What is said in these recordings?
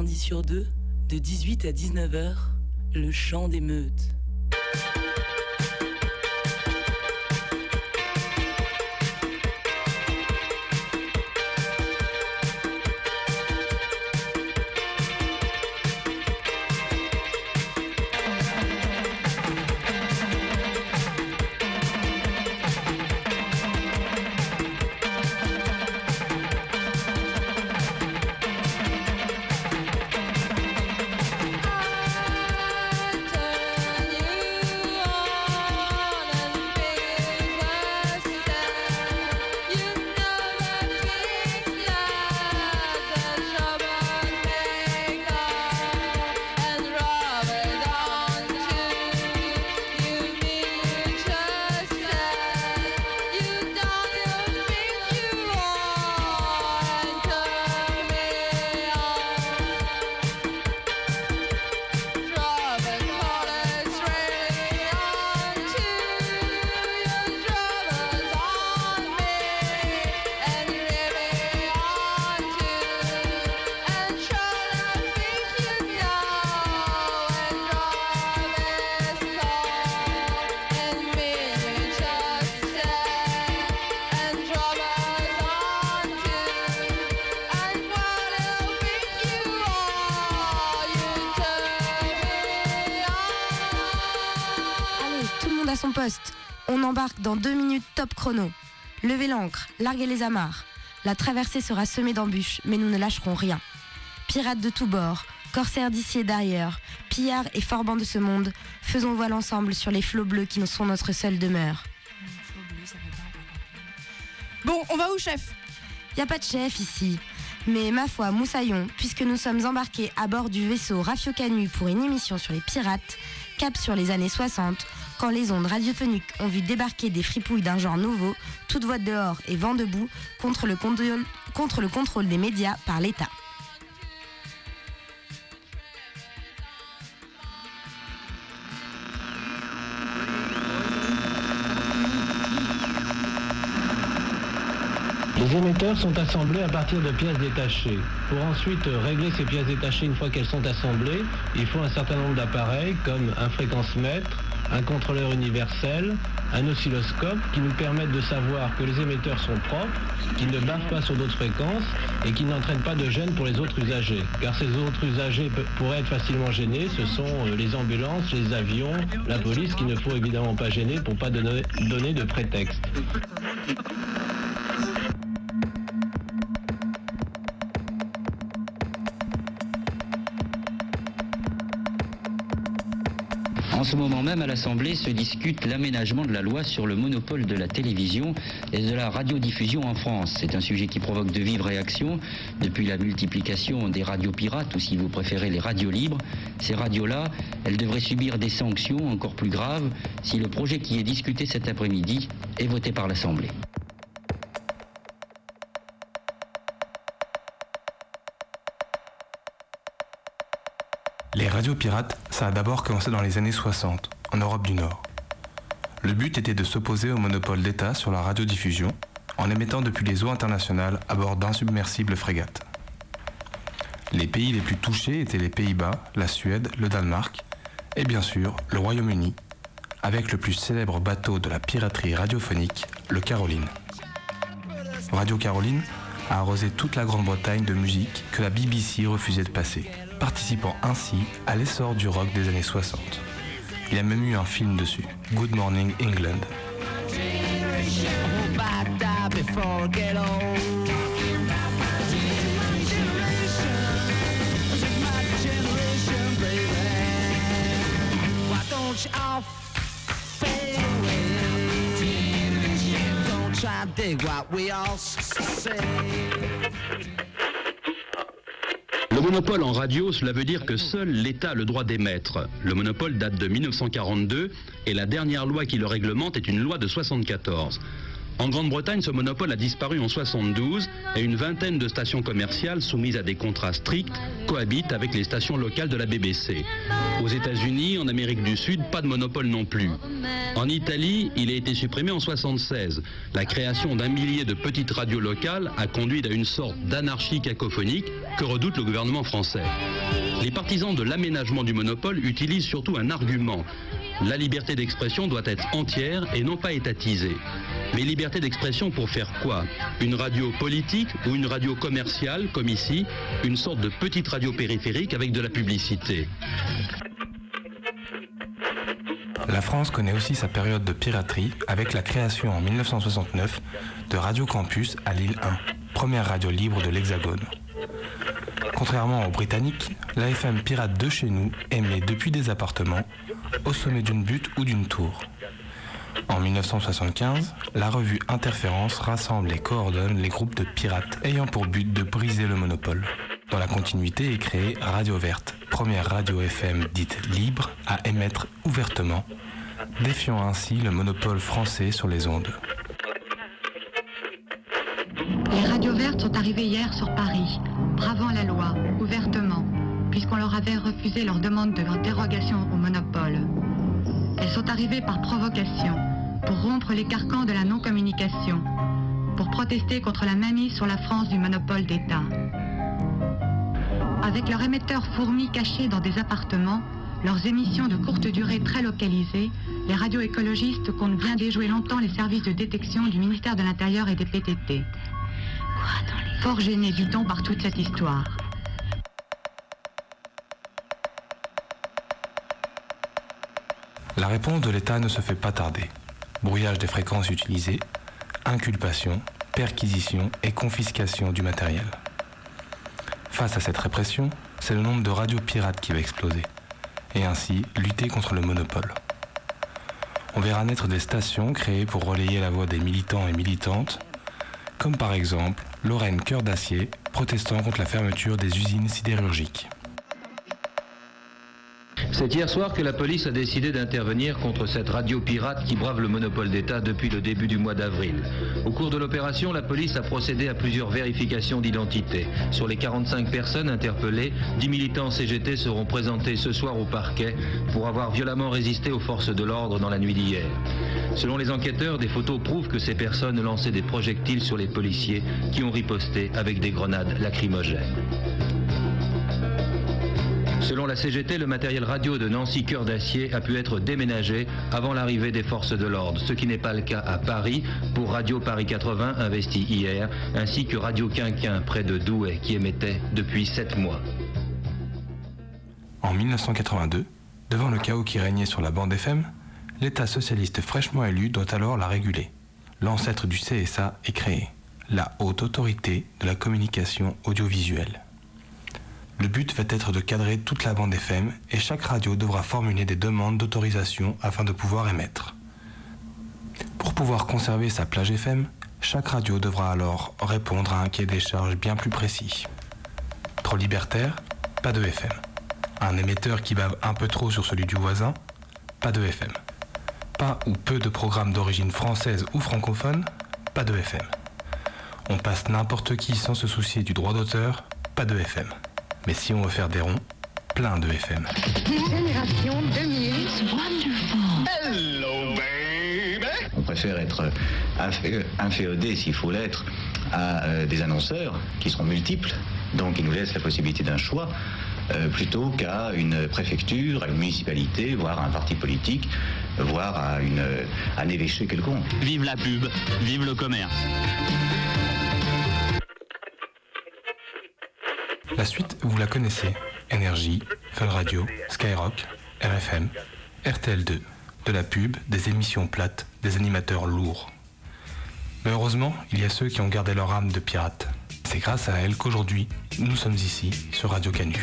lundi sur deux, de 18 à 19h, le chant des meutes. Top chrono. Levez l'ancre, larguez les amarres. La traversée sera semée d'embûches, mais nous ne lâcherons rien. Pirates de tous bords, corsaires d'ici et d'ailleurs, pillards et forbans de ce monde, faisons voile ensemble sur les flots bleus qui nous sont notre seule demeure. Bon, on va où, chef Y a pas de chef ici. Mais ma foi, moussaillon, puisque nous sommes embarqués à bord du vaisseau Rafio Canu pour une émission sur les pirates, cap sur les années 60, quand les ondes radiophoniques ont vu débarquer des fripouilles d'un genre nouveau, toute voix dehors et vent debout contre le, contre le contrôle des médias par l'État. Les émetteurs sont assemblés à partir de pièces détachées. Pour ensuite régler ces pièces détachées une fois qu'elles sont assemblées, il faut un certain nombre d'appareils comme un fréquence-mètre, un contrôleur universel, un oscilloscope qui nous permettent de savoir que les émetteurs sont propres, qu'ils ne bavent pas sur d'autres fréquences et qu'ils n'entraînent pas de gêne pour les autres usagers. Car ces autres usagers pourraient être facilement gênés, ce sont euh, les ambulances, les avions, la police qu'il ne faut évidemment pas gêner pour pas donner de prétexte. Ce moment même, à l'Assemblée se discute l'aménagement de la loi sur le monopole de la télévision et de la radiodiffusion en France. C'est un sujet qui provoque de vives réactions depuis la multiplication des radios pirates ou si vous préférez les radios libres. Ces radios-là, elles devraient subir des sanctions encore plus graves si le projet qui est discuté cet après-midi est voté par l'Assemblée. Les radios pirates, ça a d'abord commencé dans les années 60, en Europe du Nord. Le but était de s'opposer au monopole d'État sur la radiodiffusion, en émettant depuis les eaux internationales à bord d'insubmersibles frégates. Les pays les plus touchés étaient les Pays-Bas, la Suède, le Danemark et bien sûr le Royaume-Uni, avec le plus célèbre bateau de la piraterie radiophonique, le Caroline. Radio Caroline a arrosé toute la Grande-Bretagne de musique que la BBC refusait de passer participant ainsi à l'essor du rock des années 60. Il y a même eu un film dessus, Good Morning England. Monopole en radio, cela veut dire que seul l'État a le droit d'émettre. Le monopole date de 1942 et la dernière loi qui le réglemente est une loi de 74. En Grande-Bretagne, ce monopole a disparu en 72 et une vingtaine de stations commerciales soumises à des contrats stricts cohabitent avec les stations locales de la BBC. Aux États-Unis, en Amérique du Sud, pas de monopole non plus. En Italie, il a été supprimé en 76. La création d'un millier de petites radios locales a conduit à une sorte d'anarchie cacophonique que redoute le gouvernement français. Les partisans de l'aménagement du monopole utilisent surtout un argument. La liberté d'expression doit être entière et non pas étatisée. Mais liberté d'expression pour faire quoi? Une radio politique ou une radio commerciale, comme ici, une sorte de petite radio périphérique avec de la publicité? La France connaît aussi sa période de piraterie avec la création en 1969 de Radio Campus à Lille 1, première radio libre de l'Hexagone. Contrairement aux Britanniques, l'AFM pirate de chez nous émet depuis des appartements, au sommet d'une butte ou d'une tour. En 1975, la revue Interférence rassemble et coordonne les groupes de pirates ayant pour but de briser le monopole. Dans la continuité est créée Radio Verte, première radio FM dite libre à émettre ouvertement, défiant ainsi le monopole français sur les ondes. Les radios vertes sont arrivées hier sur Paris, bravant la loi, ouvertement, puisqu'on leur avait refusé leur demande de dérogation au monopole. Elles sont arrivées par provocation, pour rompre les carcans de la non-communication, pour protester contre la manie sur la France du monopole d'État. Avec leurs émetteurs fourmis cachés dans des appartements, leurs émissions de courte durée très localisées, les radios écologistes comptent bien déjouer longtemps les services de détection du ministère de l'Intérieur et des PTT. Fort gêné, dit-on, par toute cette histoire. La réponse de l'État ne se fait pas tarder. Brouillage des fréquences utilisées, inculpation, perquisition et confiscation du matériel. Face à cette répression, c'est le nombre de radios pirates qui va exploser, et ainsi lutter contre le monopole. On verra naître des stations créées pour relayer la voix des militants et militantes, comme par exemple Lorraine Cœur d'Acier, protestant contre la fermeture des usines sidérurgiques. C'est hier soir que la police a décidé d'intervenir contre cette radio pirate qui brave le monopole d'État depuis le début du mois d'avril. Au cours de l'opération, la police a procédé à plusieurs vérifications d'identité. Sur les 45 personnes interpellées, 10 militants CGT seront présentés ce soir au parquet pour avoir violemment résisté aux forces de l'ordre dans la nuit d'hier. Selon les enquêteurs, des photos prouvent que ces personnes lançaient des projectiles sur les policiers qui ont riposté avec des grenades lacrymogènes. Selon la CGT, le matériel radio de Nancy Cœur d'Acier a pu être déménagé avant l'arrivée des forces de l'ordre, ce qui n'est pas le cas à Paris pour Radio Paris 80 investi hier, ainsi que Radio Quinquin près de Douai qui émettait depuis 7 mois. En 1982, devant le chaos qui régnait sur la bande FM, l'État socialiste fraîchement élu doit alors la réguler. L'ancêtre du CSA est créé, la Haute Autorité de la Communication Audiovisuelle. Le but va être de cadrer toute la bande FM et chaque radio devra formuler des demandes d'autorisation afin de pouvoir émettre. Pour pouvoir conserver sa plage FM, chaque radio devra alors répondre à un quai des charges bien plus précis. Trop libertaire Pas de FM. Un émetteur qui bave un peu trop sur celui du voisin Pas de FM. Pas ou peu de programmes d'origine française ou francophone Pas de FM. On passe n'importe qui sans se soucier du droit d'auteur Pas de FM. Mais si on veut faire des ronds, plein de FM. Génération 2000. On préfère être infé- inféodé, s'il faut l'être, à euh, des annonceurs qui seront multiples, donc qui nous laissent la possibilité d'un choix, euh, plutôt qu'à une préfecture, à une municipalité, voire à un parti politique, voire à, une, à un évêché quelconque. Vive la pub, vive le commerce. La suite, vous la connaissez. Énergie, Fun Radio, Skyrock, RFM, RTL2. De la pub, des émissions plates, des animateurs lourds. Mais heureusement, il y a ceux qui ont gardé leur âme de pirate. C'est grâce à elles qu'aujourd'hui, nous sommes ici, sur Radio Canu.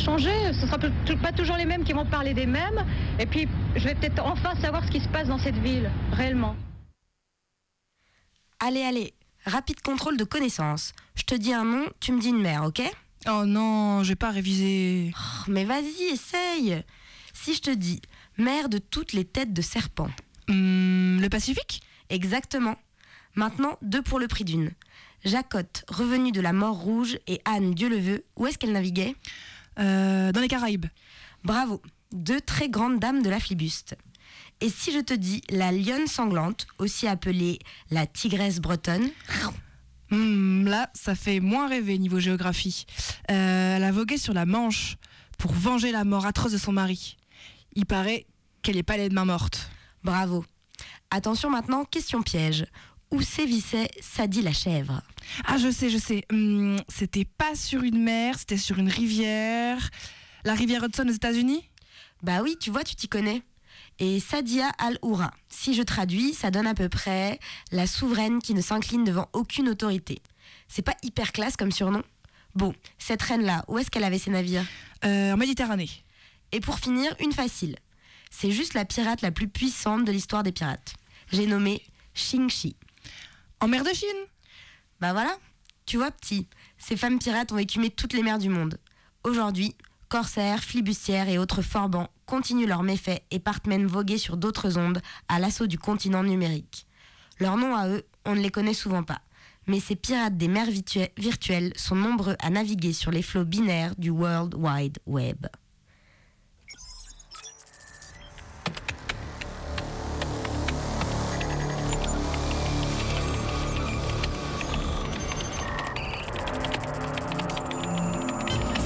Changer. Ce sera pas toujours les mêmes qui vont parler des mêmes. Et puis, je vais peut-être enfin savoir ce qui se passe dans cette ville, réellement. Allez, allez, rapide contrôle de connaissances. Je te dis un nom, tu me dis une mer, ok? Oh non, j'ai pas révisé. Oh, mais vas-y, essaye. Si je te dis mer de toutes les têtes de serpent. Hmm, le Pacifique? Exactement. Maintenant, deux pour le prix d'une. Jacotte, revenue de la mort rouge, et Anne, Dieu le veut, où est-ce qu'elle naviguait? Euh, Dans les Caraïbes. Bravo, deux très grandes dames de la flibuste. Et si je te dis la lionne sanglante, aussi appelée la tigresse bretonne hmm, Là, ça fait moins rêver niveau géographie. Euh, elle a vogué sur la Manche pour venger la mort atroce de son mari. Il paraît qu'elle est pas les main morte. Bravo. Attention maintenant, question piège où sévissait Sadie la chèvre? Ah, je sais, je sais. Hum, c'était pas sur une mer, c'était sur une rivière. La rivière Hudson aux États-Unis? Bah oui, tu vois, tu t'y connais. Et Sadia al-Oura. Si je traduis, ça donne à peu près la souveraine qui ne s'incline devant aucune autorité. C'est pas hyper classe comme surnom Bon, cette reine-là, où est-ce qu'elle avait ses navires? Euh, En Méditerranée. Et pour finir, une facile. C'est juste la pirate la plus puissante de l'histoire des pirates. J'ai nommé Xingxi. En mer de Chine Bah voilà. Tu vois, petit, ces femmes pirates ont écumé toutes les mers du monde. Aujourd'hui, corsaires, flibustières et autres forbans continuent leurs méfaits et partent même voguer sur d'autres ondes à l'assaut du continent numérique. Leurs noms à eux, on ne les connaît souvent pas. Mais ces pirates des mers virtuelles sont nombreux à naviguer sur les flots binaires du World Wide Web.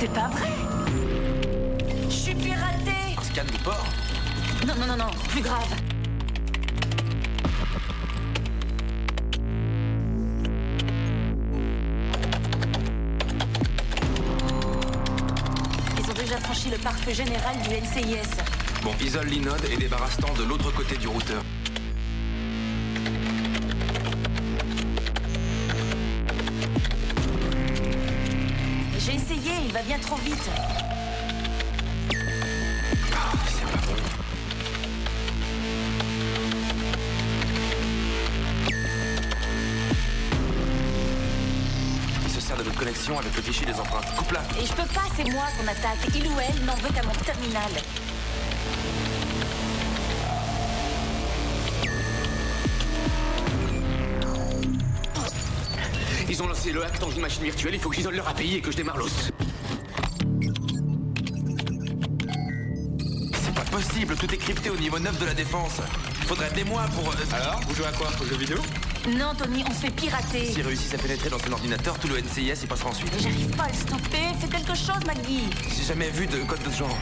C'est pas vrai Je suis piraté Un scan du port Non, non, non, non, plus grave. Ils ont déjà franchi le pare-feu général du NCIS. Bon, isole l'inode et débarrasse-t'en de l'autre côté du routeur. Va bien trop vite. De notre connexion avec le fichier des empreintes. Coupe-la Et je peux pas, c'est moi qu'on attaque. Il ou elle n'en veut qu'à mon terminal. Ils ont lancé le hack dans une machine virtuelle, il faut que j'isole leur API et que je démarre l'os. Tout est crypté au niveau 9 de la défense. Faudrait des mois pour... Euh, Alors, vous jouez à quoi Au jeu vidéo? Non, Tony, on se fait pirater. S'ils réussissent à pénétrer dans son ordinateur, tout le NCIS y passera ensuite. J'arrive pas à le stopper, fais quelque chose, Maggie. J'ai jamais vu de code de ce genre.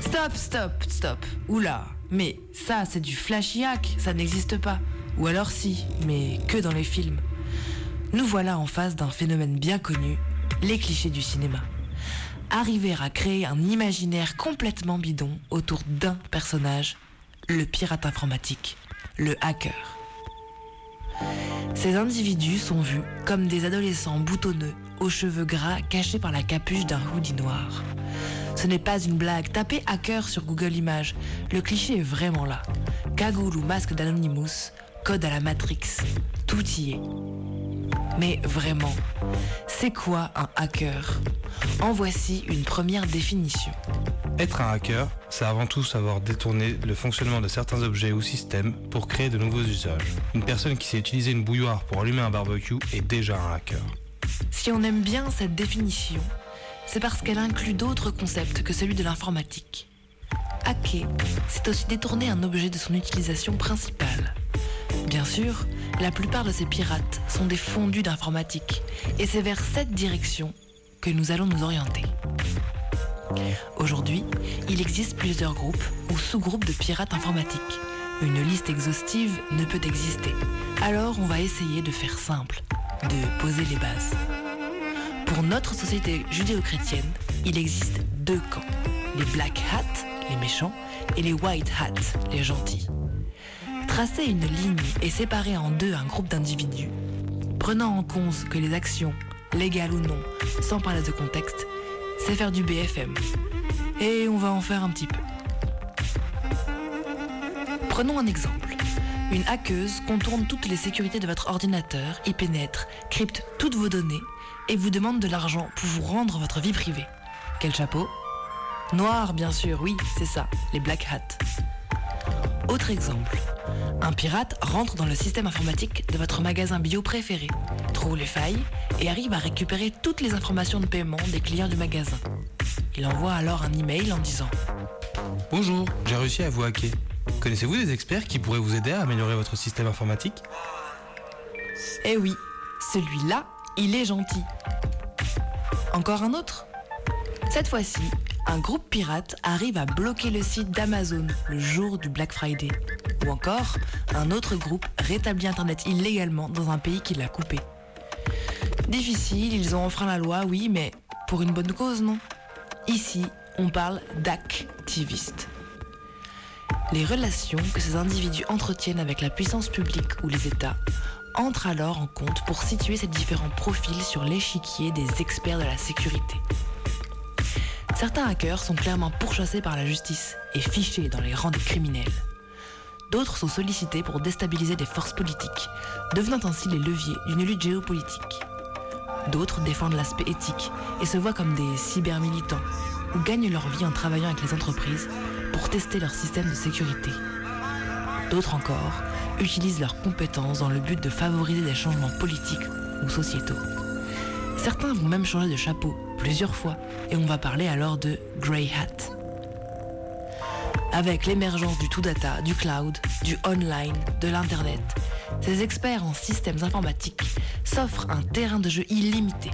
Stop, stop, stop. Oula, mais ça, c'est du flashy hack, ça n'existe pas. Ou alors si, mais que dans les films. Nous voilà en face d'un phénomène bien connu, les clichés du cinéma. Arriver à créer un imaginaire complètement bidon autour d'un personnage, le pirate informatique, le hacker. Ces individus sont vus comme des adolescents boutonneux, aux cheveux gras cachés par la capuche d'un hoodie noir. Ce n'est pas une blague, tapez hacker sur Google Images, le cliché est vraiment là. Cagoule ou masque d'Anonymous, code à la Matrix, tout y est. Mais vraiment, c'est quoi un hacker? En voici une première définition. Être un hacker, c'est avant tout savoir détourner le fonctionnement de certains objets ou systèmes pour créer de nouveaux usages. Une personne qui sait utiliser une bouilloire pour allumer un barbecue est déjà un hacker. Si on aime bien cette définition, c'est parce qu'elle inclut d'autres concepts que celui de l'informatique. Hacker, c'est aussi détourner un objet de son utilisation principale. Bien sûr, la plupart de ces pirates sont des fondus d'informatique, et c'est vers cette direction que nous allons nous orienter. Aujourd'hui, il existe plusieurs groupes ou sous-groupes de pirates informatiques. Une liste exhaustive ne peut exister. Alors on va essayer de faire simple, de poser les bases. Pour notre société judéo-chrétienne, il existe deux camps. Les Black Hats, les méchants, et les White Hats, les gentils. Tracer une ligne et séparer en deux un groupe d'individus, prenant en compte que les actions légal ou non, sans parler de contexte, c'est faire du BFM. Et on va en faire un petit peu. Prenons un exemple. Une hackeuse contourne toutes les sécurités de votre ordinateur, y pénètre, crypte toutes vos données et vous demande de l'argent pour vous rendre votre vie privée. Quel chapeau? Noir, bien sûr, oui, c'est ça, les black hats. Autre exemple. Un pirate rentre dans le système informatique de votre magasin bio préféré, trouve les failles et arrive à récupérer toutes les informations de paiement des clients du magasin. Il envoie alors un email en disant Bonjour, j'ai réussi à vous hacker. Connaissez-vous des experts qui pourraient vous aider à améliorer votre système informatique? Eh oui, celui-là, il est gentil. Encore un autre? Cette fois-ci, un groupe pirate arrive à bloquer le site d'Amazon le jour du Black Friday. Ou encore, un autre groupe rétablit Internet illégalement dans un pays qui l'a coupé. Difficile, ils ont enfreint la loi, oui, mais pour une bonne cause, non? Ici, on parle d'activistes. Les relations que ces individus entretiennent avec la puissance publique ou les États entrent alors en compte pour situer ces différents profils sur l'échiquier des experts de la sécurité. Certains hackers sont clairement pourchassés par la justice et fichés dans les rangs des criminels. D'autres sont sollicités pour déstabiliser des forces politiques, devenant ainsi les leviers d'une lutte géopolitique. D'autres défendent l'aspect éthique et se voient comme des cybermilitants ou gagnent leur vie en travaillant avec les entreprises pour tester leur système de sécurité. D'autres encore utilisent leurs compétences dans le but de favoriser des changements politiques ou sociétaux. Certains vont même changer de chapeau plusieurs fois et on va parler alors de Grey Hat. Avec l'émergence du tout data, du cloud, du online, de l'Internet, ces experts en systèmes informatiques s'offrent un terrain de jeu illimité.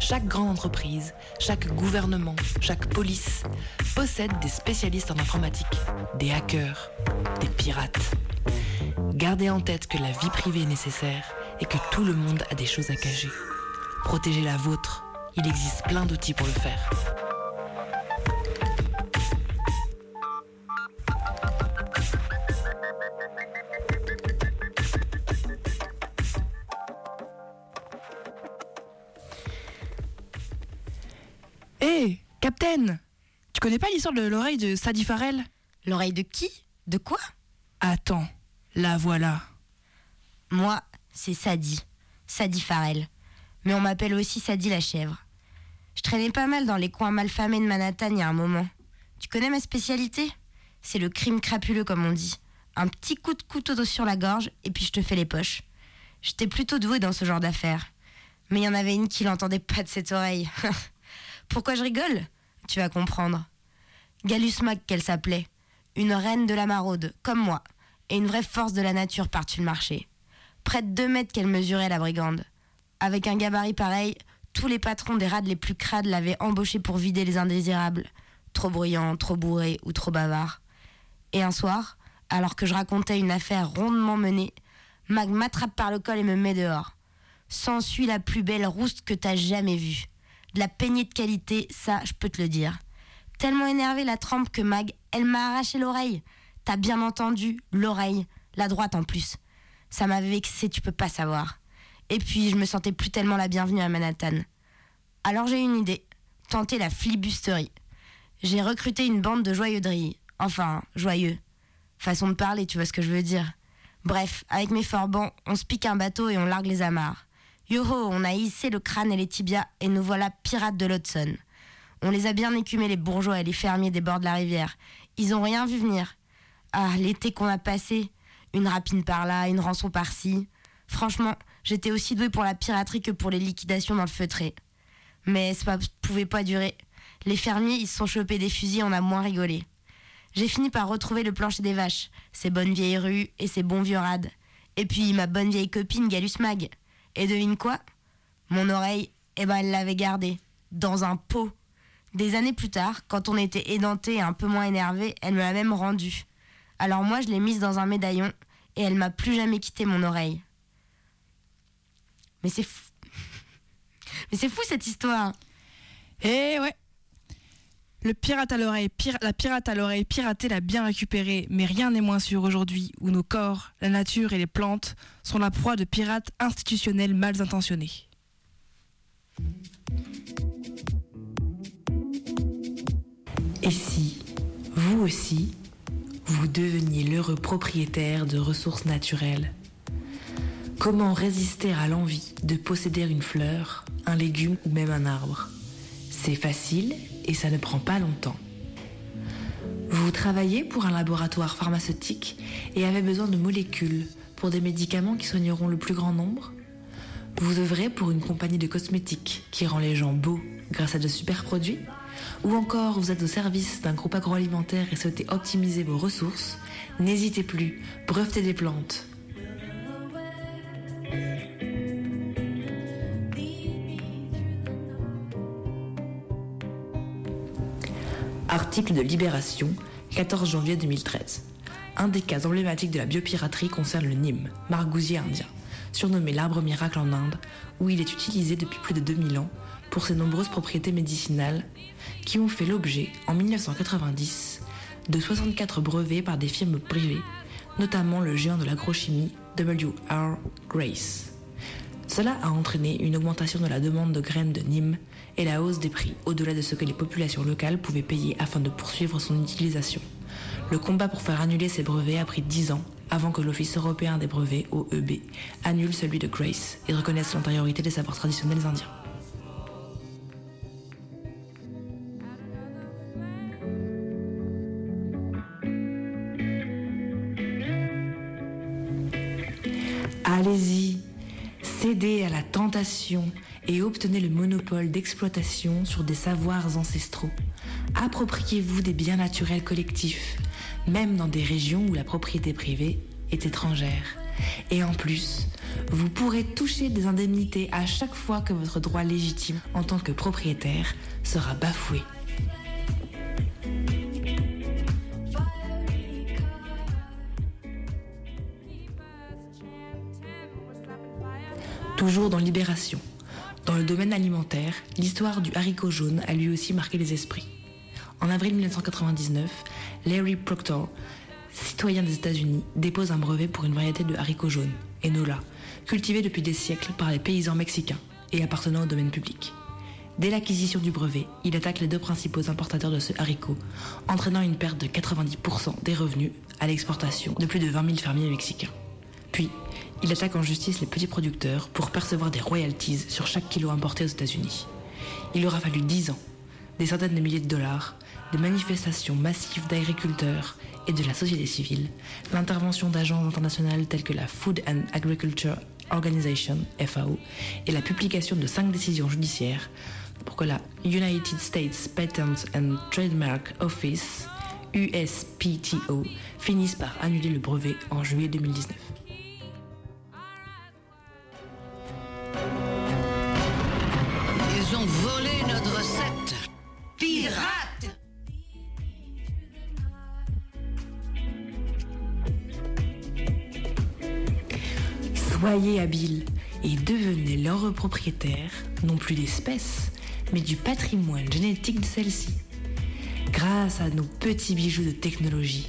Chaque grande entreprise, chaque gouvernement, chaque police possède des spécialistes en informatique, des hackers, des pirates. Gardez en tête que la vie privée est nécessaire et que tout le monde a des choses à cacher. Protégez la vôtre, il existe plein d'outils pour le faire. Hé, Captain Tu connais pas l'histoire de l'oreille de Sadie Farrell? L'oreille de qui? De quoi? Attends, la voilà. Moi, c'est Sadie. Sadie Farrell. Mais on m'appelle aussi Sadie la chèvre. Je traînais pas mal dans les coins malfamés de Manhattan il y a un moment. Tu connais ma spécialité? C'est le crime crapuleux, comme on dit. Un petit coup de couteau sur la gorge et puis je te fais les poches. J'étais plutôt douée dans ce genre d'affaires. Mais il y en avait une qui l'entendait pas de cette oreille. Pourquoi je rigole? Tu vas comprendre. Gallus Mac qu'elle s'appelait. Une reine de la maraude, comme moi. Et une vraie force de la nature par-dessus le marché. Près de deux mètres qu'elle mesurait la brigande. Avec un gabarit pareil, tous les patrons des rades les plus crades l'avaient embauchée pour vider les indésirables. Trop bruyant, trop bourré ou trop bavard. Et un soir, alors que je racontais une affaire rondement menée, Mag m'attrape par le col et me met dehors. S'ensuit la plus belle rouste que t'as jamais vue. De la peignée de qualité, ça, je peux te le dire. Tellement énervée la trempe que Mag, elle m'a arraché l'oreille. T'as bien entendu, l'oreille, la droite en plus. Ça m'avait vexé, tu peux pas savoir. Et puis, je me sentais plus tellement la bienvenue à Manhattan. Alors j'ai une idée. Tenter la flibusterie. J'ai recruté une bande de joyeux drilles. Enfin, joyeux. Façon de parler, tu vois ce que je veux dire. Bref, avec mes forbans, on se pique un bateau et on largue les amarres. Yoho, on a hissé le crâne et les tibias et nous voilà pirates de l'Hudson. On les a bien écumés les bourgeois et les fermiers des bords de la rivière. Ils ont rien vu venir. Ah, l'été qu'on a passé. Une rapine par là, une rançon par-ci. Franchement, j'étais aussi douée pour la piraterie que pour les liquidations dans le feutré. Mais ça pouvait pas durer. Les fermiers, ils se sont chopés des fusils, on a moins rigolé. J'ai fini par retrouver le plancher des vaches, ces bonnes vieilles rues et ces bons vieux rades. Et puis ma bonne vieille copine Galus Mag. Et devine quoi? Mon oreille, eh ben elle l'avait gardée, dans un pot. Des années plus tard, quand on était édenté et un peu moins énervé, elle me l'a même rendue. Alors moi, je l'ai mise dans un médaillon et elle m'a plus jamais quitté mon oreille. Mais c'est fou. Mais c'est fou cette histoire. Eh ouais. Le pirate à l'oreille, pir- la pirate à l'oreille piratée l'a bien récupéré, mais rien n'est moins sûr aujourd'hui où nos corps, la nature et les plantes sont la proie de pirates institutionnels mal intentionnés. Et si, vous aussi, vous deveniez l'heureux propriétaire de ressources naturelles? Comment résister à l'envie de posséder une fleur, un légume ou même un arbre? C'est facile et ça ne prend pas longtemps. Vous travaillez pour un laboratoire pharmaceutique et avez besoin de molécules pour des médicaments qui soigneront le plus grand nombre? Vous œuvrez pour une compagnie de cosmétiques qui rend les gens beaux grâce à de super produits? Ou encore vous êtes au service d'un groupe agroalimentaire et souhaitez optimiser vos ressources? N'hésitez plus, brevetez des plantes. De Libération, 14 janvier 2013. Un des cas emblématiques de la biopiraterie concerne le Nîmes, margousier indien, surnommé l'arbre miracle en Inde, où il est utilisé depuis plus de 2000 ans pour ses nombreuses propriétés médicinales qui ont fait l'objet, en 1990, de 64 brevets par des firmes privées, notamment le géant de l'agrochimie W.R. Grace. Cela a entraîné une augmentation de la demande de graines de Nîmes et la hausse des prix au-delà de ce que les populations locales pouvaient payer afin de poursuivre son utilisation. Le combat pour faire annuler ces brevets a pris 10 ans avant que l'Office européen des brevets, OEB, annule celui de Grace et reconnaisse l'antériorité des savoirs traditionnels indiens. Allez-y, cédez à la tentation et obtenez le monopole d'exploitation sur des savoirs ancestraux. Appropriez-vous des biens naturels collectifs, même dans des régions où la propriété privée est étrangère. Et en plus, vous pourrez toucher des indemnités à chaque fois que votre droit légitime en tant que propriétaire sera bafoué. Toujours dans Libération. Dans le domaine alimentaire, l'histoire du haricot jaune a lui aussi marqué les esprits. En avril 1999, Larry Proctor, citoyen des États-Unis, dépose un brevet pour une variété de haricots jaunes, Enola, cultivée depuis des siècles par les paysans mexicains et appartenant au domaine public. Dès l'acquisition du brevet, il attaque les deux principaux importateurs de ce haricot, entraînant une perte de 90% des revenus à l'exportation de plus de 20 000 fermiers mexicains. Puis, il attaque en justice les petits producteurs pour percevoir des royalties sur chaque kilo importé aux États-Unis. Il aura fallu 10 ans, des centaines de milliers de dollars, des manifestations massives d'agriculteurs et de la société civile, l'intervention d'agences internationales telles que la Food and Agriculture Organization, FAO, et la publication de cinq décisions judiciaires pour que la United States Patent and Trademark Office, USPTO, finisse par annuler le brevet en juillet 2019. Ont volé notre recette. Pirates Soyez habiles et devenez l'heureux propriétaire, non plus d'espèces, mais du patrimoine génétique de celle-ci. Grâce à nos petits bijoux de technologie,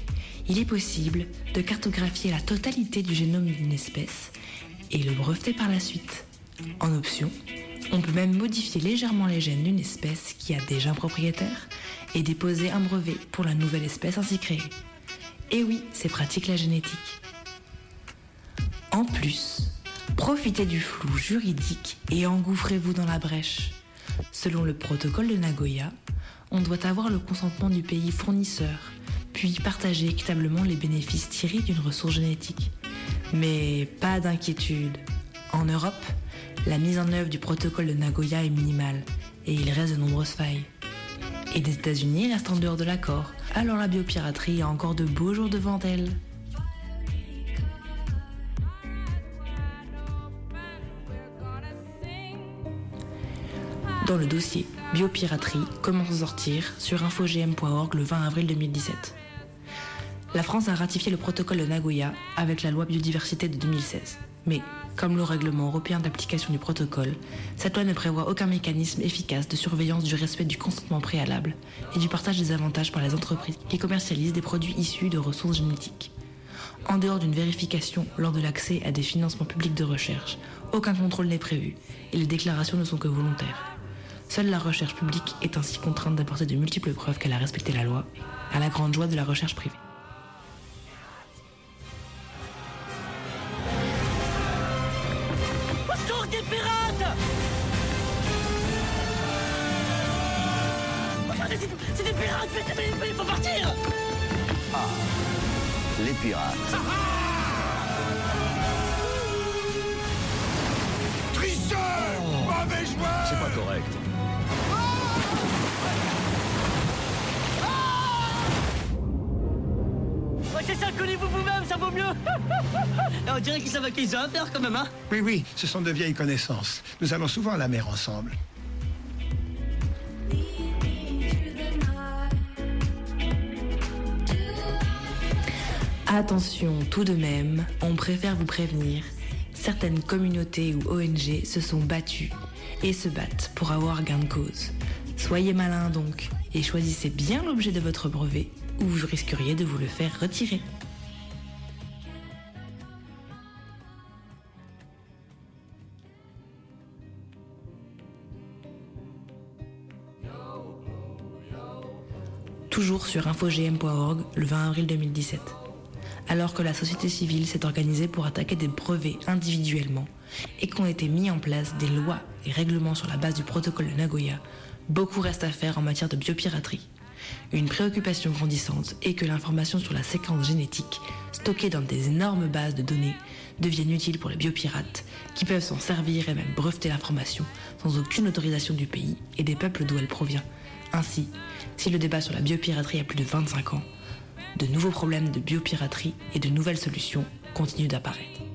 il est possible de cartographier la totalité du génome d'une espèce et le breveter par la suite. En option, on peut même modifier légèrement les gènes d'une espèce qui a déjà un propriétaire et déposer un brevet pour la nouvelle espèce ainsi créée. Et oui, c'est pratique la génétique. En plus, profitez du flou juridique et engouffrez-vous dans la brèche. Selon le protocole de Nagoya, on doit avoir le consentement du pays fournisseur, puis partager équitablement les bénéfices tirés d'une ressource génétique. Mais pas d'inquiétude. En Europe, la mise en œuvre du protocole de Nagoya est minimale et il reste de nombreuses failles. Et les États-Unis restent en dehors de l'accord, alors la biopiraterie a encore de beaux jours devant elle. Dans le dossier Biopiraterie commence à sortir sur infogm.org le 20 avril 2017. La France a ratifié le protocole de Nagoya avec la loi biodiversité de 2016. Mais, comme le règlement européen d'application du protocole, cette loi ne prévoit aucun mécanisme efficace de surveillance du respect du consentement préalable et du partage des avantages par les entreprises qui commercialisent des produits issus de ressources génétiques. En dehors d'une vérification lors de l'accès à des financements publics de recherche, aucun contrôle n'est prévu et les déclarations ne sont que volontaires. Seule la recherche publique est ainsi contrainte d'apporter de multiples preuves qu'elle a respecté la loi, à la grande joie de la recherche privée. Pirates Il faut partir Les pirates. Tricheur Mauvais joueur C'est pas correct. Ouais, C'est ça, connaissez-vous vous-même, ça vaut mieux On dirait qu'ils savent à qui ils ont affaire quand même, hein Oui, oui, ce sont de vieilles connaissances. Nous allons souvent à la mer ensemble. Attention tout de même, on préfère vous prévenir, certaines communautés ou ONG se sont battues et se battent pour avoir gain de cause. Soyez malins donc et choisissez bien l'objet de votre brevet ou vous risqueriez de vous le faire retirer. Toujours sur infogm.org le 20 avril 2017. Alors que la société civile s'est organisée pour attaquer des brevets individuellement et qu'ont été mis en place des lois et règlements sur la base du protocole de Nagoya, beaucoup reste à faire en matière de biopiraterie. Une préoccupation grandissante est que l'information sur la séquence génétique, stockée dans des énormes bases de données, devienne utile pour les biopirates, qui peuvent s'en servir et même breveter l'information sans aucune autorisation du pays et des peuples d'où elle provient. Ainsi, si le débat sur la biopiraterie a plus de 25 ans, de nouveaux problèmes de biopiraterie et de nouvelles solutions continuent d'apparaître.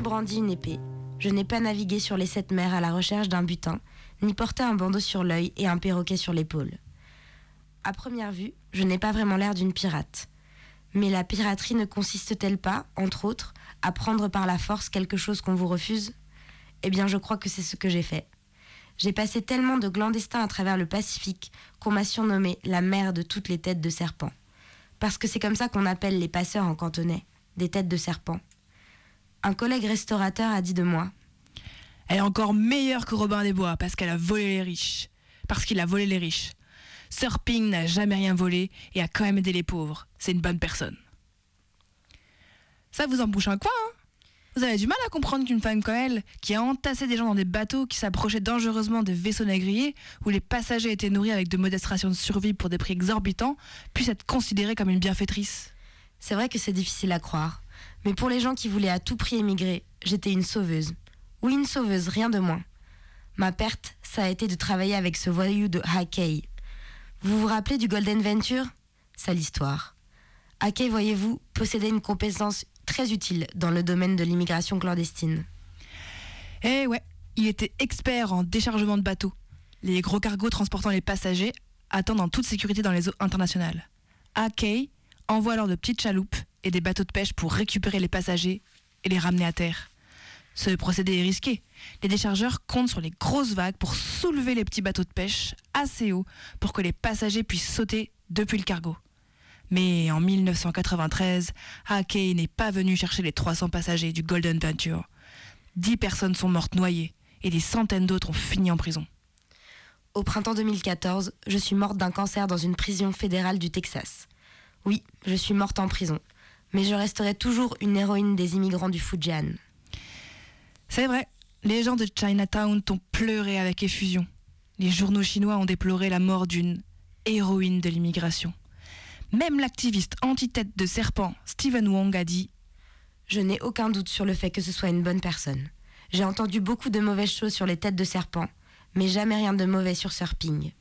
Brandi une épée, je n'ai pas navigué sur les sept mers à la recherche d'un butin, ni porté un bandeau sur l'œil et un perroquet sur l'épaule. À première vue, je n'ai pas vraiment l'air d'une pirate. Mais la piraterie ne consiste-t-elle pas, entre autres, à prendre par la force quelque chose qu'on vous refuse? Eh bien, je crois que c'est ce que j'ai fait. J'ai passé tellement de clandestins à travers le Pacifique qu'on m'a surnommé la mère de toutes les têtes de serpent. Parce que c'est comme ça qu'on appelle les passeurs en cantonais, des têtes de serpent. Un collègue restaurateur a dit de moi Elle est encore meilleure que Robin des Bois parce qu'elle a volé les riches. Parce qu'il a volé les riches. Sir Ping n'a jamais rien volé et a quand même aidé les pauvres. C'est une bonne personne. Ça vous en bouche un coin, hein? Vous avez du mal à comprendre qu'une femme comme elle, qui a entassé des gens dans des bateaux qui s'approchaient dangereusement des vaisseaux négriers, où les passagers étaient nourris avec de modestes rations de survie pour des prix exorbitants, puisse être considérée comme une bienfaitrice? C'est vrai que c'est difficile à croire, mais pour les gens qui voulaient à tout prix émigrer, j'étais une sauveuse. Oui, une sauveuse, rien de moins. Ma perte, ça a été de travailler avec ce voyou de Hakei. Vous vous rappelez du Golden Venture? C'est l'histoire. Hakei, voyez-vous, possédait une compétence très utile dans le domaine de l'immigration clandestine. Eh ouais, il était expert en déchargement de bateaux. Les gros cargos transportant les passagers attendent en toute sécurité dans les eaux internationales. Akei envoient alors de petites chaloupes des bateaux de pêche pour récupérer les passagers et les ramener à terre. Ce procédé est risqué. Les déchargeurs comptent sur les grosses vagues pour soulever les petits bateaux de pêche assez haut pour que les passagers puissent sauter depuis le cargo. Mais en 1993, Hackey n'est pas venu chercher les 300 passagers du Golden Venture. Dix personnes sont mortes noyées et des centaines d'autres ont fini en prison. Au printemps 2014, je suis morte d'un cancer dans une prison fédérale du Texas. Oui, je suis morte en prison, mais je resterai toujours une héroïne des immigrants du Fujian. C'est vrai, les gens de Chinatown ont pleuré avec effusion. Les journaux chinois ont déploré la mort d'une héroïne de l'immigration. Même l'activiste anti-tête de serpent Stephen Wong a dit Je n'ai aucun doute sur le fait que ce soit une bonne personne. J'ai entendu beaucoup de mauvaises choses sur les têtes de serpent, mais jamais rien de mauvais sur Surping.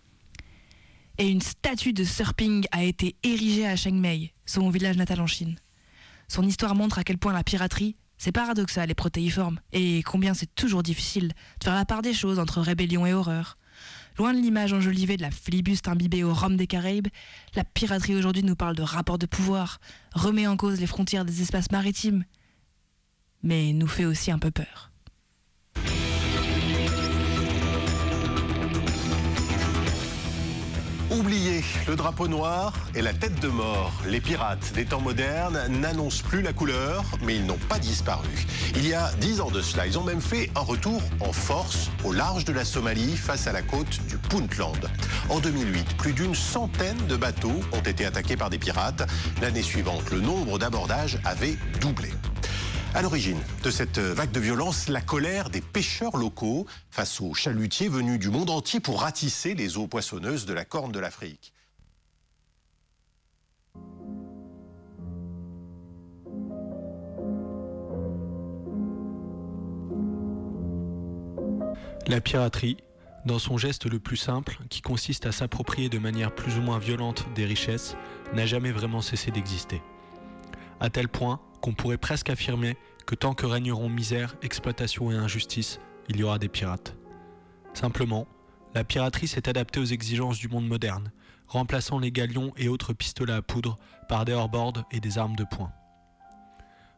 Et une statue de Surping a été érigée à Chiang Mai, son village natal en Chine. Son histoire montre à quel point la piraterie, c'est paradoxal et protéiforme, et combien c'est toujours difficile de faire la part des choses entre rébellion et horreur. Loin de l'image enjolivée de la flibuste imbibée au rhum des Caraïbes, la piraterie aujourd'hui nous parle de rapports de pouvoir, remet en cause les frontières des espaces maritimes, mais nous fait aussi un peu peur. Oubliez le drapeau noir et la tête de mort. Les pirates des temps modernes n'annoncent plus la couleur, mais ils n'ont pas disparu. Il y a dix ans de cela, ils ont même fait un retour en force au large de la Somalie face à la côte du Puntland. En 2008, plus d'une centaine de bateaux ont été attaqués par des pirates. L'année suivante, le nombre d'abordages avait doublé. À l'origine de cette vague de violence, la colère des pêcheurs locaux face aux chalutiers venus du monde entier pour ratisser les eaux poissonneuses de la Corne de l'Afrique. La piraterie, dans son geste le plus simple, qui consiste à s'approprier de manière plus ou moins violente des richesses, n'a jamais vraiment cessé d'exister. À tel point qu'on pourrait presque affirmer que tant que régneront misère, exploitation et injustice, il y aura des pirates. Simplement, la piraterie s'est adaptée aux exigences du monde moderne, remplaçant les galions et autres pistolets à poudre par des hors-bords et des armes de poing.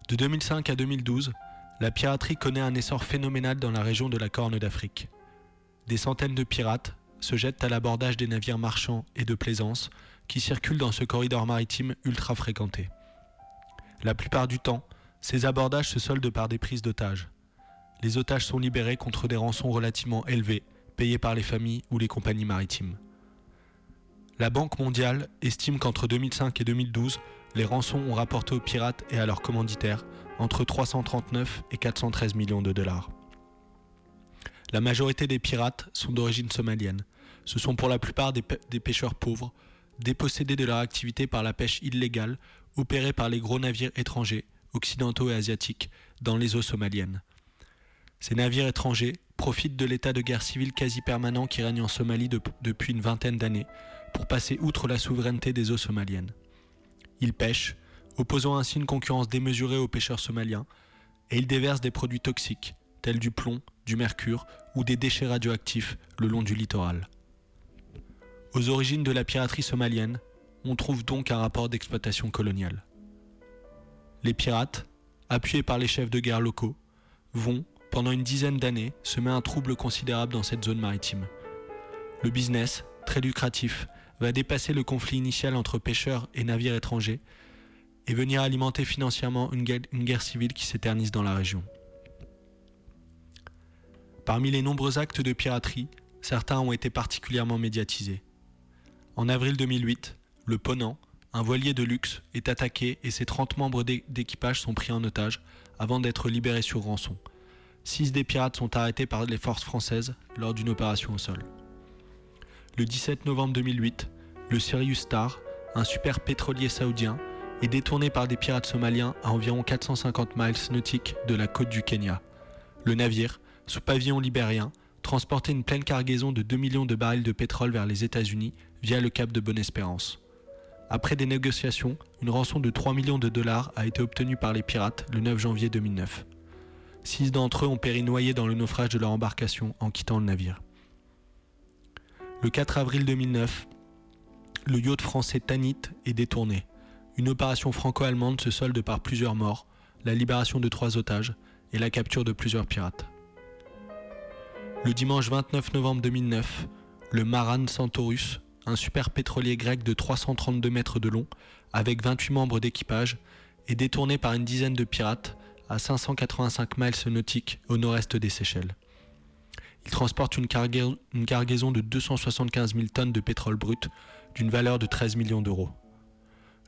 De 2005 à 2012, la piraterie connaît un essor phénoménal dans la région de la Corne d'Afrique. Des centaines de pirates se jettent à l'abordage des navires marchands et de plaisance qui circulent dans ce corridor maritime ultra fréquenté. La plupart du temps, ces abordages se soldent par des prises d'otages. Les otages sont libérés contre des rançons relativement élevées, payées par les familles ou les compagnies maritimes. La Banque mondiale estime qu'entre 2005 et 2012, les rançons ont rapporté aux pirates et à leurs commanditaires entre 339 et 413 millions de dollars. La majorité des pirates sont d'origine somalienne. Ce sont pour la plupart des, des pêcheurs pauvres, dépossédés de leur activité par la pêche illégale opérée par les gros navires étrangers, occidentaux et asiatiques, dans les eaux somaliennes. Ces navires étrangers profitent de l'état de guerre civile quasi permanent qui règne en Somalie de- depuis une vingtaine d'années pour passer outre la souveraineté des eaux somaliennes. Ils pêchent, opposant ainsi une concurrence démesurée aux pêcheurs somaliens, et ils déversent des produits toxiques, tels du plomb, du mercure ou des déchets radioactifs le long du littoral. Aux origines de la piraterie somalienne, on trouve donc un rapport d'exploitation coloniale. Les pirates, appuyés par les chefs de guerre locaux, vont, pendant une dizaine d'années, semer un trouble considérable dans cette zone maritime. Le business, très lucratif, va dépasser le conflit initial entre pêcheurs et navires étrangers et venir alimenter financièrement une guerre, civile qui s'éternise dans la région. Parmi les nombreux actes de piraterie, certains ont été particulièrement médiatisés. En avril 2008, le Ponant, un voilier de luxe, est attaqué et ses 30 membres d'é- d'équipage sont pris en otage avant d'être libérés sur rançon. Six des pirates sont arrêtés par les forces françaises lors d'une opération au sol. Le 17 novembre 2008, le Sirius Star, un super pétrolier saoudien, est détourné par des pirates somaliens à environ 450 miles nautiques de la côte du Kenya. Le navire, sous pavillon libérien, transportait une pleine cargaison de 2 millions de barils de pétrole vers les États-Unis via le cap de Bonne-Espérance. Après des négociations, une rançon de 3 millions de dollars a été obtenue par les pirates le 9 janvier 2009. Six d'entre eux ont péri noyés dans le naufrage de leur embarcation en quittant le navire. Le 4 avril 2009, le yacht français Tanit est détourné. Une opération franco-allemande se solde par plusieurs morts, la libération de trois otages et la capture de plusieurs pirates. Le dimanche 29 novembre 2009, le Maran Santorus, un super pétrolier grec de 332 mètres de long, avec 28 membres d'équipage, est détourné par une dizaine de pirates à 585 miles nautiques au nord-est des Seychelles. Il transporte une, carga- une cargaison de 275 000 tonnes de pétrole brut d'une valeur de 13 millions d'euros.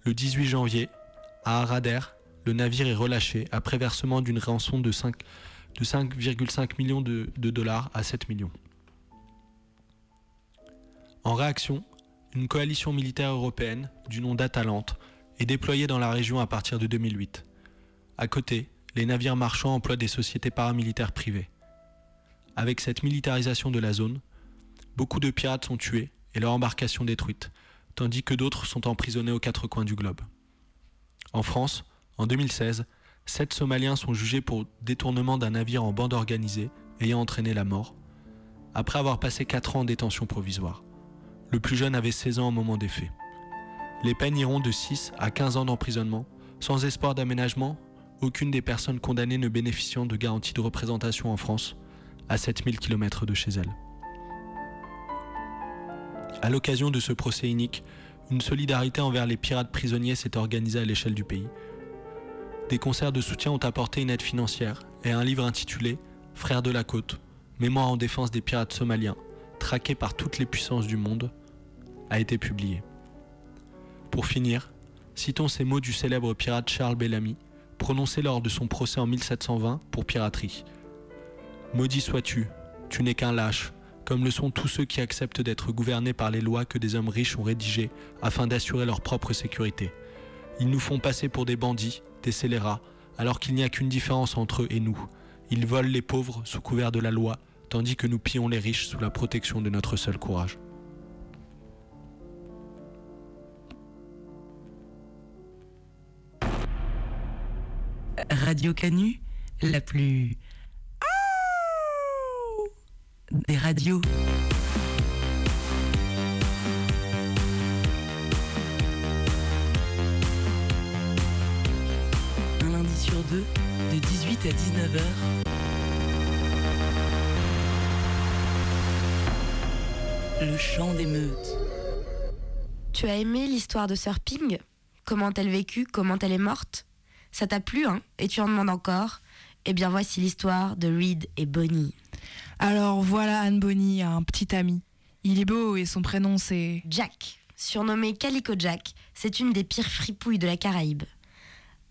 Le 18 janvier, à Arader, le navire est relâché après versement d'une rançon de 5 de 5,5 millions de dollars à 7 millions. En réaction, une coalition militaire européenne du nom d'Atalante est déployée dans la région à partir de 2008. À côté, les navires marchands emploient des sociétés paramilitaires privées. Avec cette militarisation de la zone, beaucoup de pirates sont tués et leurs embarcations détruites, tandis que d'autres sont emprisonnés aux quatre coins du globe. En France, en 2016, sept Somaliens sont jugés pour détournement d'un navire en bande organisée ayant entraîné la mort, après avoir passé 4 ans en détention provisoire. Le plus jeune avait 16 ans au moment des faits. Les peines iront de 6 à 15 ans d'emprisonnement, sans espoir d'aménagement, aucune des personnes condamnées ne bénéficiant de garantie de représentation en France, à 7000 km de chez elle. À l'occasion de ce procès unique, une solidarité envers les pirates prisonniers s'est organisée à l'échelle du pays. Des concerts de soutien ont apporté une aide financière et un livre intitulé Frères de la côte, mémoire en défense des pirates somaliens, traqués par toutes les puissances du monde, a été publié. Pour finir, citons ces mots du célèbre pirate Charles Bellamy, prononcés lors de son procès en 1720 pour piraterie. Maudit sois-tu, tu n'es qu'un lâche, comme le sont tous ceux qui acceptent d'être gouvernés par les lois que des hommes riches ont rédigées afin d'assurer leur propre sécurité. Ils nous font passer pour des bandits, des scélérats, alors qu'il n'y a qu'une différence entre eux et nous. Ils volent les pauvres sous couvert de la loi, tandis que nous pillons les riches sous la protection de notre seul courage. Radio Canu, la plus. des radios. Un lundi sur deux, de 18 à 19h. Le chant des meutes. Tu as aimé l'histoire de Sir Ping? Comment elle vécut? Comment elle est morte? Ça t'a plu, hein? Et tu en demandes encore? Eh bien, voici l'histoire de Reed et Bonnie. Alors voilà, Anne Bonny a un petit ami. Il est beau et son prénom c'est. Jack, surnommé Calico Jack, c'est une des pires fripouilles de la Caraïbe.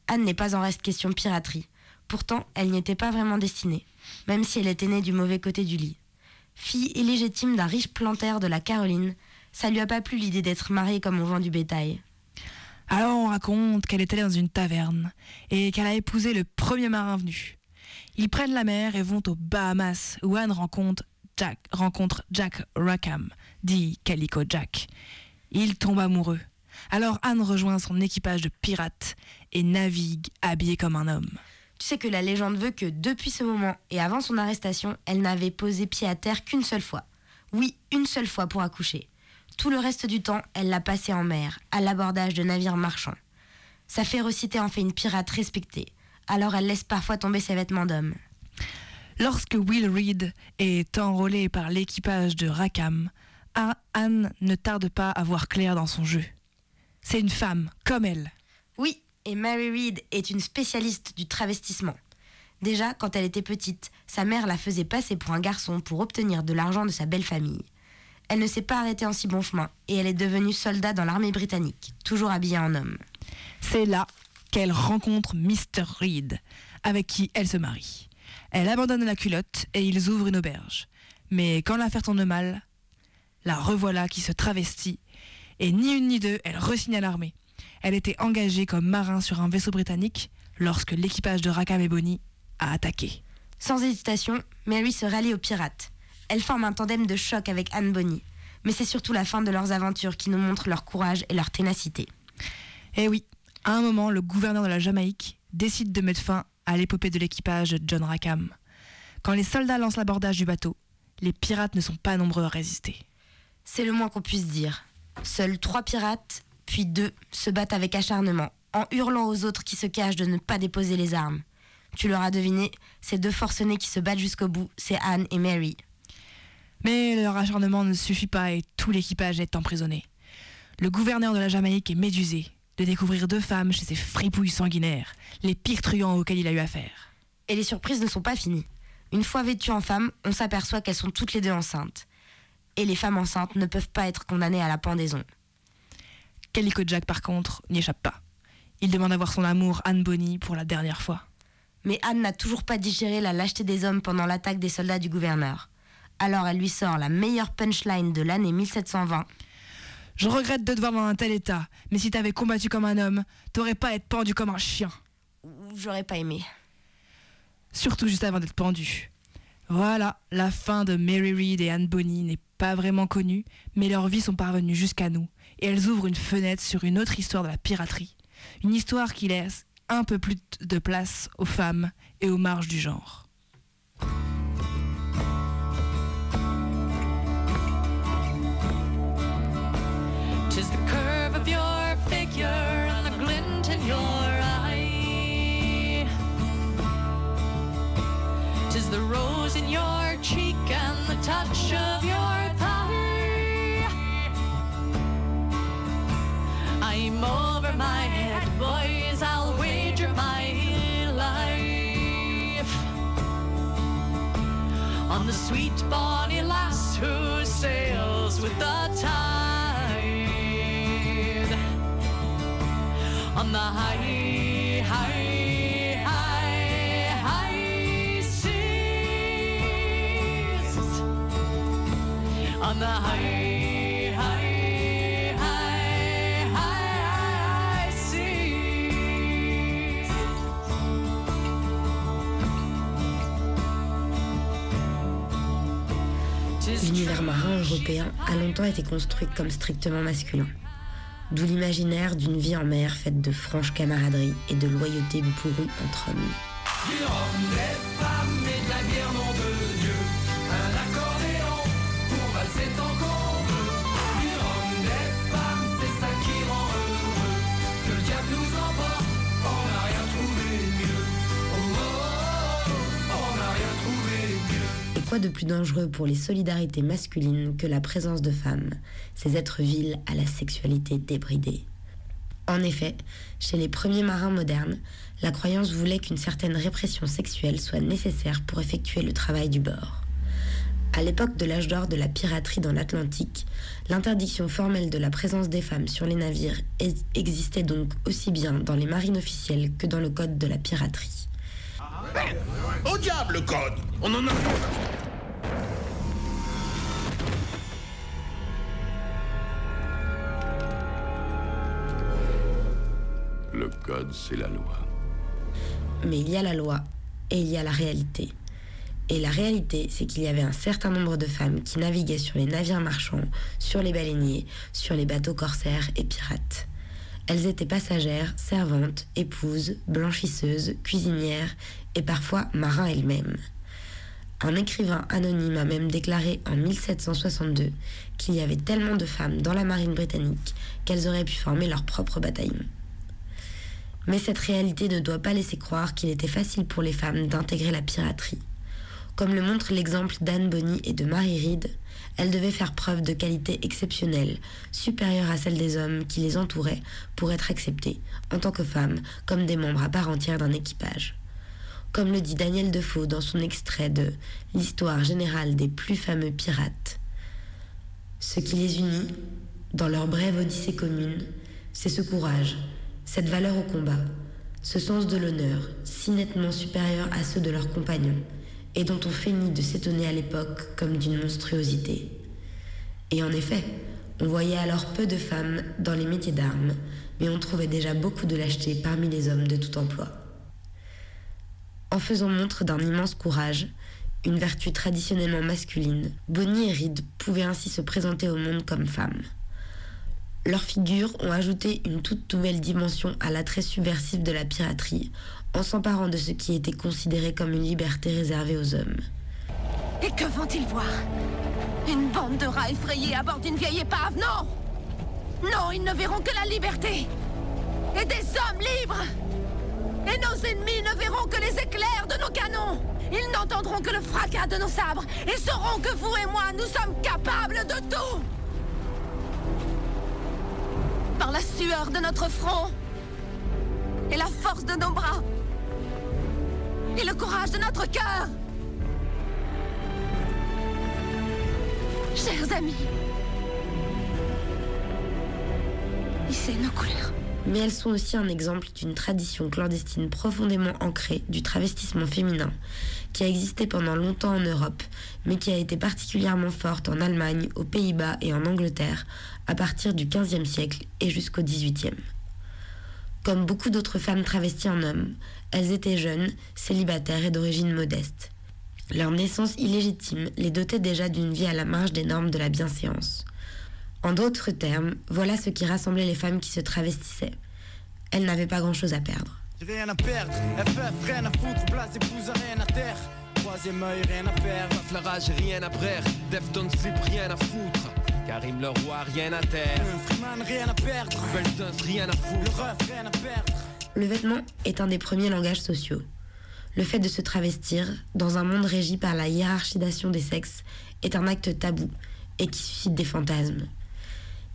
Anne n'est pas en reste question piraterie. Pourtant, elle n'y était pas vraiment destinée, même si elle était née du mauvais côté du lit. Fille illégitime d'un riche plantaire de la Caroline, ça lui a pas plu l'idée d'être mariée comme on vend du bétail. Alors on raconte qu'elle allée dans une taverne et qu'elle a épousé le premier marin venu. Ils prennent la mer et vont aux Bahamas où Anne rencontre Jack, rencontre Jack Rackham, dit Calico Jack. Ils tombent amoureux. Alors Anne rejoint son équipage de pirates et navigue habillée comme un homme. Tu sais que la légende veut que depuis ce moment et avant son arrestation, elle n'avait posé pied à terre qu'une seule fois. Oui, une seule fois pour accoucher. Tout le reste du temps, elle l'a passé en mer, à l'abordage de navires marchands. Sa férocité en fait une pirate respectée, alors elle laisse parfois tomber ses vêtements d'homme. Lorsque Will Reed est enrôlé par l'équipage de Rackham, Anne ne tarde pas à voir clair dans son jeu. C'est une femme, comme elle. Oui, et Mary Reed est une spécialiste du travestissement. Déjà, quand elle était petite, sa mère la faisait passer pour un garçon pour obtenir de l'argent de sa belle famille. Elle ne s'est pas arrêtée en si bon chemin et elle est devenue soldat dans l'armée britannique, toujours habillée en homme. C'est là qu'elle rencontre Mr. Reed, avec qui elle se marie. Elle abandonne la culotte et ils ouvrent une auberge. Mais quand l'affaire tourne mal, la revoilà qui se travestit. Et ni une ni deux, elle resigne à l'armée. Elle était engagée comme marin sur un vaisseau britannique lorsque l'équipage de Rackham et Bonny a attaqué. Sans hésitation, Mary se rallie aux pirates. Elle forme un tandem de choc avec Anne Bonny. Mais c'est surtout la fin de leurs aventures qui nous montre leur courage et leur ténacité. Eh oui, à un moment, le gouverneur de la Jamaïque décide de mettre fin à l'épopée de l'équipage de John Rackham. Quand les soldats lancent l'abordage du bateau, les pirates ne sont pas nombreux à résister. C'est le moins qu'on puisse dire. Seuls trois pirates, puis deux se battent avec acharnement, en hurlant aux autres qui se cachent de ne pas déposer les armes. Tu l'auras deviné, ces deux forcenés qui se battent jusqu'au bout, c'est Anne et Mary. Mais leur acharnement ne suffit pas et tout l'équipage est emprisonné. Le gouverneur de la Jamaïque est médusé de découvrir deux femmes chez ces fripouilles sanguinaires, les pires truands auxquels il a eu affaire. Et les surprises ne sont pas finies. Une fois vêtues en femmes, on s'aperçoit qu'elles sont toutes les deux enceintes. Et les femmes enceintes ne peuvent pas être condamnées à la pendaison. Calico Jack, par contre, n'y échappe pas. Il demande à voir son amour Anne Bonny pour la dernière fois. Mais Anne n'a toujours pas digéré la lâcheté des hommes pendant l'attaque des soldats du gouverneur. Alors elle lui sort la meilleure punchline de l'année 1720. Je regrette de te voir dans un tel état, mais si t'avais combattu comme un homme, t'aurais pas à être pendu comme un chien. J'aurais pas aimé. Surtout juste avant d'être pendu. Voilà, la fin de Mary Read et Anne Bonny n'est pas vraiment connue, mais leurs vies sont parvenues jusqu'à nous, et elles ouvrent une fenêtre sur une autre histoire de la piraterie. Une histoire qui laisse un peu plus de place aux femmes et aux marges du genre. The rose in your cheek and the touch of your thigh. I'm over my head, boys. I'll wager my life on the sweet bonny lass who sails with the tide on the high, L'univers marin européen a longtemps été construit comme strictement masculin. D'où l'imaginaire d'une vie en mer faite de franche camaraderie et de loyauté bourrue entre hommes. Du rhum, des femmes et de la bière, quoi de plus dangereux pour les solidarités masculines que la présence de femmes, ces êtres vils à la sexualité débridée En effet, chez les premiers marins modernes, la croyance voulait qu'une certaine répression sexuelle soit nécessaire pour effectuer le travail du bord. À l'époque de l'âge d'or de la piraterie dans l'Atlantique, l'interdiction formelle de la présence des femmes sur les navires ex- existait donc aussi bien dans les marines officielles que dans le code de la piraterie. Au diable le code On en a... Le code, c'est la loi. Mais il y a la loi et il y a la réalité. Et la réalité, c'est qu'il y avait un certain nombre de femmes qui naviguaient sur les navires marchands, sur les baleiniers, sur les bateaux corsaires et pirates. Elles étaient passagères, servantes, épouses, blanchisseuses, cuisinières et parfois marins elles-mêmes. Un écrivain anonyme a même déclaré en 1762 qu'il y avait tellement de femmes dans la marine britannique qu'elles auraient pu former leur propre bataillon. Mais cette réalité ne doit pas laisser croire qu'il était facile pour les femmes d'intégrer la piraterie. Comme le montre l'exemple d'Anne Bonny et de Mary Read, elles devaient faire preuve de qualités exceptionnelles, supérieures à celles des hommes qui les entouraient, pour être acceptées, en tant que femmes, comme des membres à part entière d'un équipage. Comme le dit Daniel Defoe dans son extrait de L'histoire générale des plus fameux pirates. Ce qui les unit, dans leur brève odyssée commune, c'est ce courage, cette valeur au combat, ce sens de l'honneur, si nettement supérieur à ceux de leurs compagnons, et dont on feignit de s'étonner à l'époque comme d'une monstruosité. Et en effet, on voyait alors peu de femmes dans les métiers d'armes, mais on trouvait déjà beaucoup de lâcheté parmi les hommes de tout emploi. En faisant montre d'un immense courage, une vertu traditionnellement masculine, Bonnie et Reed pouvaient ainsi se présenter au monde comme femmes. Leurs figures ont ajouté une toute nouvelle dimension à l'attrait subversif de la piraterie, en s'emparant de ce qui était considéré comme une liberté réservée aux hommes. Et que vont-ils voir? Une bande de rats effrayés à bord d'une vieille épave, non Non, ils ne verront que la liberté et des hommes libres. Et nos ennemis ne verront que les éclairs de nos canons. Ils n'entendront que le fracas de nos sabres et sauront que vous et moi, nous sommes capables de tout. Par la sueur de notre front et la force de nos bras et le courage de notre cœur. Chers amis, hissez nos couleurs. Mais elles sont aussi un exemple d'une tradition clandestine profondément ancrée du travestissement féminin, qui a existé pendant longtemps en Europe, mais qui a été particulièrement forte en Allemagne, aux Pays-Bas et en Angleterre à partir du XVe siècle et jusqu'au XVIIIe. Comme beaucoup d'autres femmes travesties en hommes, elles étaient jeunes, célibataires et d'origine modeste. Leur naissance illégitime les dotait déjà d'une vie à la marge des normes de la bienséance. En d'autres termes, voilà ce qui rassemblait les femmes qui se travestissaient. Elles n'avaient pas grand-chose à perdre. Rien à perdre, FF, rien à foutre, place épouse, rien à terre. Troisième œil, rien à perdre. La rage, rien à brère. Defton slip, rien à foutre. Karim le roi, rien à terre. Freeman, rien à perdre. Belzunce, rien à Le foutre. ref, rien à perdre. Le vêtement est un des premiers langages sociaux. Le fait de se travestir, dans un monde régi par la hiérarchisation des sexes, est un acte tabou et qui suscite des fantasmes.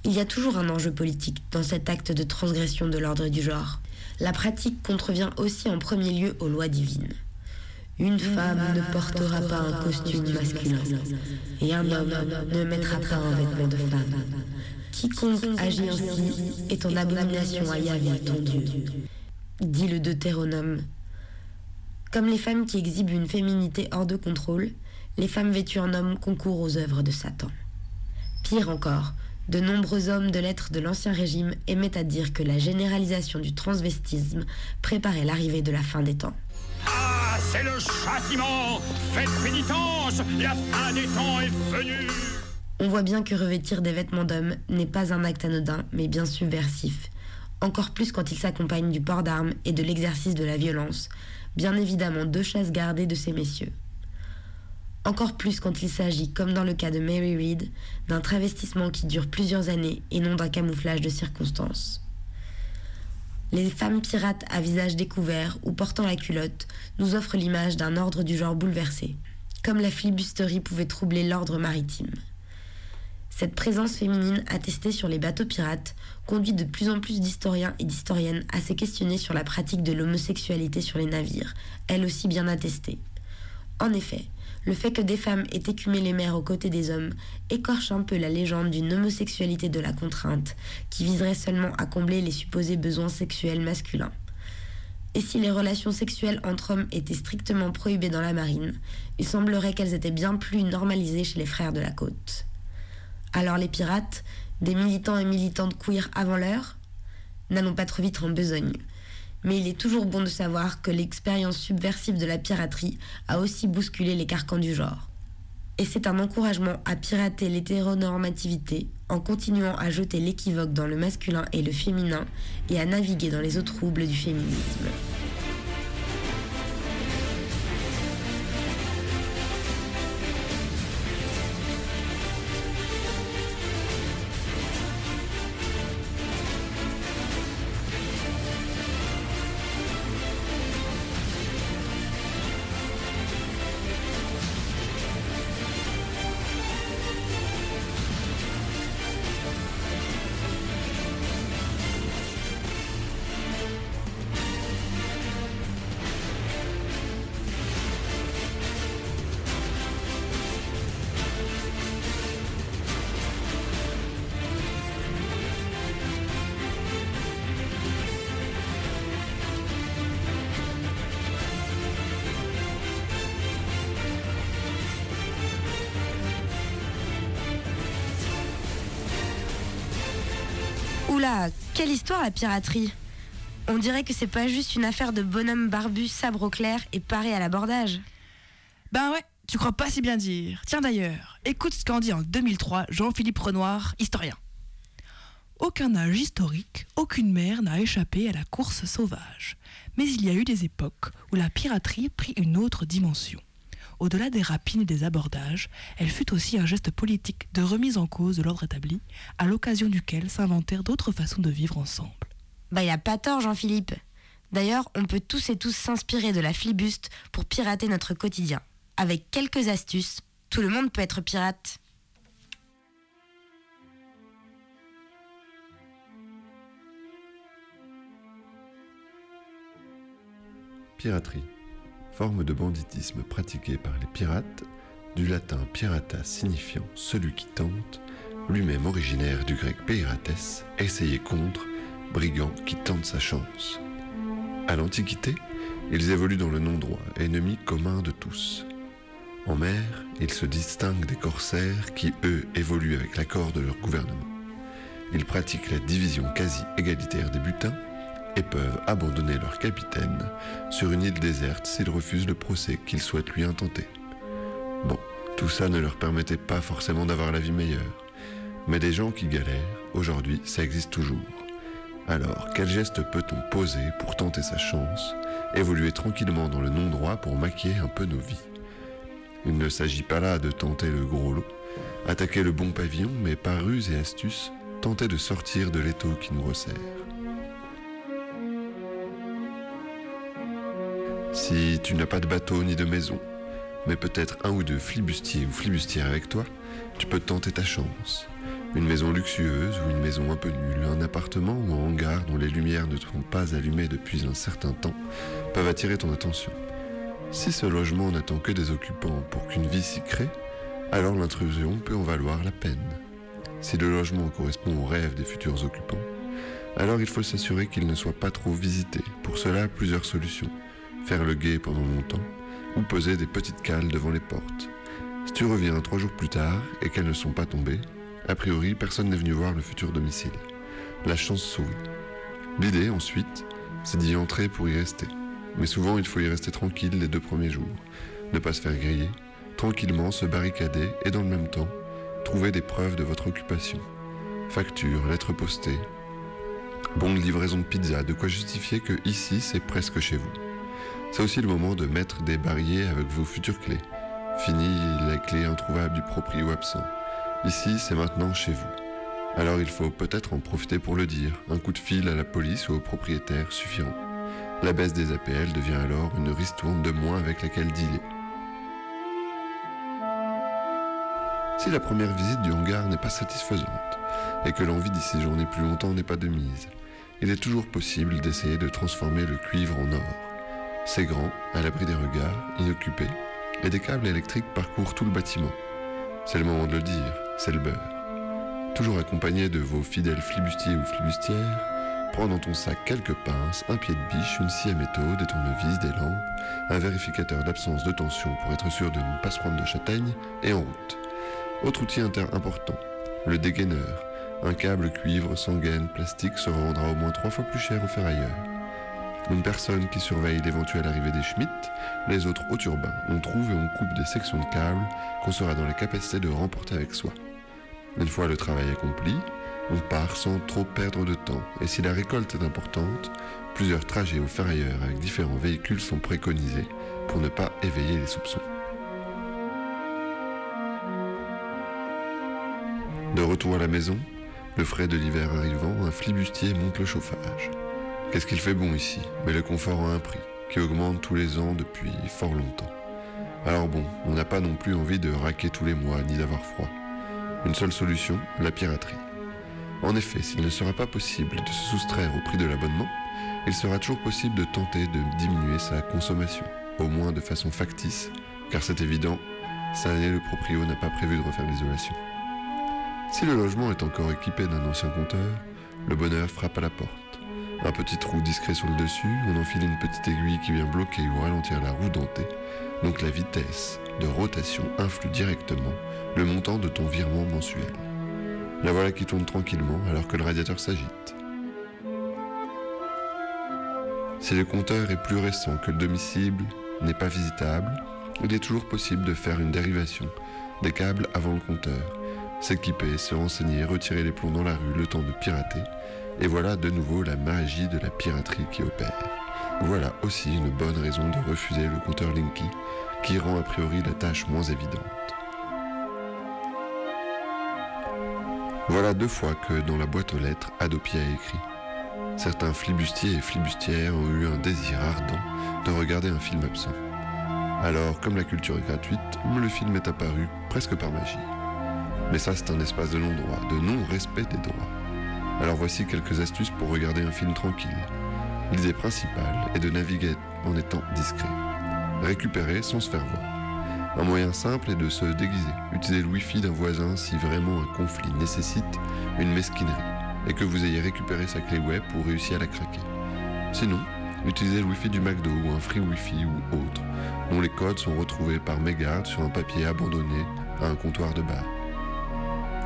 Il y a toujours un enjeu politique dans cet acte de transgression de l'ordre du genre. La pratique contrevient aussi en premier lieu aux lois divines. Une femme ne portera pas un costume masculin et un homme ne mettra pas un vêtement de femme. Quiconque agit ainsi est en abomination à Yahvé, ton Dieu, dit le Deutéronome. Comme les femmes qui exhibent une féminité hors de contrôle, les femmes vêtues en homme concourent aux œuvres de Satan. Pire encore, de nombreux hommes de lettres de l'Ancien Régime aimaient à dire que la généralisation du transvestisme préparait l'arrivée de la fin des temps. Ah, c'est le châtiment Faites pénitence La fin des temps est venue On voit bien que revêtir des vêtements d'homme n'est pas un acte anodin, mais bien subversif. Encore plus quand il s'accompagne du port d'armes et de l'exercice de la violence, bien évidemment deux chasses gardées de ces messieurs. Encore plus quand il s'agit, comme dans le cas de Mary Read, d'un travestissement qui dure plusieurs années et non d'un camouflage de circonstances. Les femmes pirates à visage découvert ou portant la culotte nous offrent l'image d'un ordre du genre bouleversé, comme la flibusterie pouvait troubler l'ordre maritime. Cette présence féminine attestée sur les bateaux pirates conduit de plus en plus d'historiens et d'historiennes à se questionner sur la pratique de l'homosexualité sur les navires, elle aussi bien attestée. En effet, le fait que des femmes aient écumé les mers aux côtés des hommes écorche un peu la légende d'une homosexualité de la contrainte, qui viserait seulement à combler les supposés besoins sexuels masculins. Et si les relations sexuelles entre hommes étaient strictement prohibées dans la marine, il semblerait qu'elles étaient bien plus normalisées chez les frères de la côte. Alors les pirates, des militants et militantes queer avant l'heure, n'allons pas trop vite en besogne. Mais il est toujours bon de savoir que l'expérience subversive de la piraterie a aussi bousculé les carcans du genre. Et c'est un encouragement à pirater l'hétéronormativité en continuant à jeter l'équivoque dans le masculin et le féminin et à naviguer dans les eaux troubles du féminisme. Quelle histoire la piraterie? On dirait que c'est pas juste une affaire de bonhomme barbu, sabre au clair et paré à l'abordage. Ben ouais, tu crois pas si bien dire. Tiens d'ailleurs, écoute ce qu'en dit en 2003 Jean-Philippe Renoir, historien. Aucun âge historique, aucune mer n'a échappé à la course sauvage. Mais il y a eu des époques où la piraterie prit une autre dimension, au-delà des rapines et des abordages, elle fut aussi un geste politique de remise en cause de l'ordre établi, à l'occasion duquel s'inventèrent d'autres façons de vivre ensemble. Bah y a pas tort Jean-Philippe. D'ailleurs, on peut tous et tous s'inspirer de la flibuste pour pirater notre quotidien. Avec quelques astuces, tout le monde peut être pirate. Piraterie. Forme de banditisme pratiquée par les pirates, du latin pirata signifiant celui qui tente, lui-même originaire du grec pirates, essayer contre, brigand qui tente sa chance. À l'Antiquité, ils évoluent dans le non-droit, ennemi commun de tous. En mer, ils se distinguent des corsaires qui, eux, évoluent avec l'accord de leur gouvernement. Ils pratiquent la division quasi égalitaire des butins et peuvent abandonner leur capitaine sur une île déserte s'ils refusent le procès qu'ils souhaitent lui intenter. Bon, tout ça ne leur permettait pas forcément d'avoir la vie meilleure. Mais des gens qui galèrent, aujourd'hui, ça existe toujours. Alors, quel geste peut-on poser pour tenter sa chance, évoluer tranquillement dans le non-droit pour maquiller un peu nos vies? Il ne s'agit pas là de tenter le gros lot, attaquer le bon pavillon, mais par ruse et astuce, tenter de sortir de l'étau qui nous resserre. Si tu n'as pas de bateau ni de maison, mais peut-être un ou deux flibustiers ou flibustières avec toi, tu peux tenter ta chance. Une maison luxueuse ou une maison un peu nulle, un appartement ou un hangar dont les lumières ne sont pas allumées depuis un certain temps peuvent attirer ton attention. Si ce logement n'attend que des occupants pour qu'une vie s'y crée, alors l'intrusion peut en valoir la peine. Si le logement correspond aux rêves des futurs occupants, alors il faut s'assurer qu'il ne soit pas trop visité. Pour cela, plusieurs solutions. Faire le guet pendant longtemps ou poser des petites cales devant les portes. Si tu reviens trois jours plus tard et qu'elles ne sont pas tombées, a priori, personne n'est venu voir le futur domicile. La chance sourit. L'idée, ensuite, c'est d'y entrer pour y rester. Mais souvent, il faut y rester tranquille les deux premiers jours, ne pas se faire griller, tranquillement se barricader et dans le même temps, trouver des preuves de votre occupation. Factures, lettres postées, bon de livraison de pizza, de quoi justifier que ici, c'est presque chez vous. C'est aussi le moment de mettre des barrières avec vos futures clés. Fini les clés introuvables du proprio absent. Ici, c'est maintenant chez vous. Alors il faut peut-être en profiter pour le dire. Un coup de fil à la police ou au propriétaire suffiront. La baisse des APL devient alors une ristourne de moins avec laquelle dealer. Si la première visite du hangar n'est pas satisfaisante et que l'envie d'y séjourner plus longtemps n'est pas de mise, il est toujours possible d'essayer de transformer le cuivre en or. C'est grand, à l'abri des regards, inoccupé, et des câbles électriques parcourent tout le bâtiment. C'est le moment de le dire, c'est le beurre. Toujours accompagné de vos fidèles flibustiers ou flibustières, prends dans ton sac quelques pinces, un pied de biche, une scie à métaux, des tournevis, des lampes, un vérificateur d'absence de tension pour être sûr de ne pas se prendre de châtaigne, et en route. Autre outil inter important, le dégaineur. Un câble cuivre sans gaine plastique se revendra au moins trois fois plus cher au ferrailleur. Une personne qui surveille l'éventuelle arrivée des Schmitt, les autres au turbin. On trouve et on coupe des sections de câbles qu'on sera dans la capacité de remporter avec soi. Une fois le travail accompli, on part sans trop perdre de temps. Et si la récolte est importante, plusieurs trajets au ferrailleur avec différents véhicules sont préconisés pour ne pas éveiller les soupçons. De retour à la maison, le frais de l'hiver arrivant, un flibustier monte le chauffage. Qu'est-ce qu'il fait bon ici? Mais le confort a un prix, qui augmente tous les ans depuis fort longtemps. Alors bon, on n'a pas non plus envie de raquer tous les mois, ni d'avoir froid. Une seule solution, la piraterie. En effet, s'il ne sera pas possible de se soustraire au prix de l'abonnement, il sera toujours possible de tenter de diminuer sa consommation, au moins de façon factice, car c'est évident, cette année le proprio n'a pas prévu de refaire l'isolation. Si le logement est encore équipé d'un ancien compteur, le bonheur frappe à la porte. Un petit trou discret sur le dessus, on enfile une petite aiguille qui vient bloquer ou ralentir la roue dentée. Donc la vitesse de rotation influe directement le montant de ton virement mensuel. La voilà qui tourne tranquillement alors que le radiateur s'agite. Si le compteur est plus récent que le domicile n'est pas visitable, il est toujours possible de faire une dérivation des câbles avant le compteur, s'équiper, se renseigner, retirer les plombs dans la rue le temps de pirater, et voilà de nouveau la magie de la piraterie qui opère. Voilà aussi une bonne raison de refuser le compteur Linky, qui rend a priori la tâche moins évidente. Voilà deux fois que dans la boîte aux lettres, Adopi a écrit. Certains flibustiers et flibustières ont eu un désir ardent de regarder un film absent. Alors, comme la culture est gratuite, le film est apparu presque par magie. Mais ça, c'est un espace de non-droit, de non-respect des droits. Alors voici quelques astuces pour regarder un film tranquille. L'idée principale est de naviguer en étant discret. Récupérer sans se faire voir. Un moyen simple est de se déguiser, utiliser le wifi d'un voisin si vraiment un conflit nécessite une mesquinerie et que vous ayez récupéré sa clé web pour réussir à la craquer. Sinon, utilisez le wifi du McDo ou un free wifi ou autre, dont les codes sont retrouvés par mégarde sur un papier abandonné à un comptoir de bar.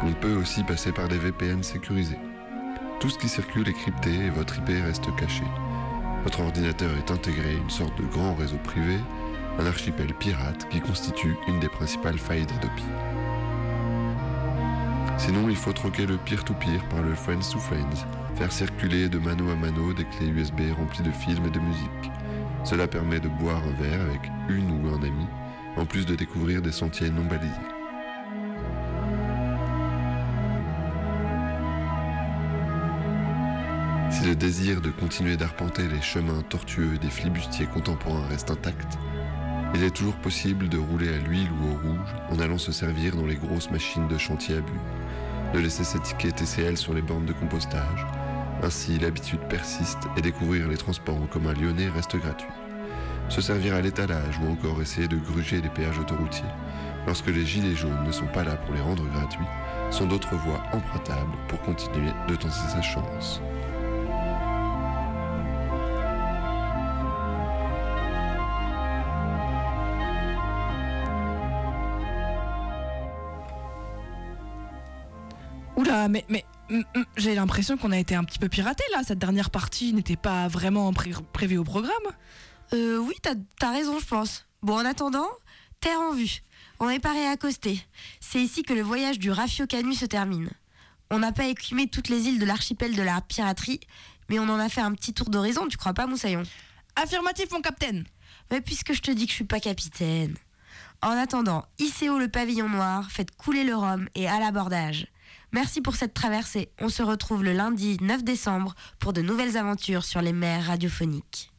On peut aussi passer par des VPN sécurisés. Tout ce qui circule est crypté et votre IP reste caché. Votre ordinateur est intégré à une sorte de grand réseau privé, un archipel pirate qui constitue une des principales failles d'Adobe. Sinon, il faut troquer le peer-to-peer par le friends to friends, faire circuler de mano à mano des clés USB remplies de films et de musique. Cela permet de boire un verre avec une ou un ami, en plus de découvrir des sentiers non balisés. Si le désir de continuer d'arpenter les chemins tortueux des flibustiers contemporains reste intact, il est toujours possible de rouler à l'huile ou au rouge en allant se servir dans les grosses machines de chantier à but, de laisser ses tickets TCL sur les bornes de compostage. Ainsi, l'habitude persiste et découvrir les transports en commun lyonnais reste gratuit. Se servir à l'étalage ou encore essayer de gruger les péages autoroutiers, lorsque les gilets jaunes ne sont pas là pour les rendre gratuits, sont d'autres voies empruntables pour continuer de tenter sa chance. Mais, mais mm, mm, j'ai l'impression qu'on a été un petit peu piraté là. Cette dernière partie n'était pas vraiment pré- prévue au programme. Euh, oui, t'as as raison, je pense. Bon, en attendant, terre en vue. On n'est pas réaccosté. C'est ici que le voyage du Rafio Canu se termine. On n'a pas écumé toutes les îles de l'archipel de la piraterie, mais on en a fait un petit tour d'horizon, tu crois pas, Moussaillon? Affirmatif, mon capitaine Mais puisque je te dis que je suis pas capitaine. En attendant, hissez haut le pavillon noir, faites couler le rhum et à l'abordage. Merci pour cette traversée. On se retrouve le lundi 9 décembre pour de nouvelles aventures sur les mers radiophoniques.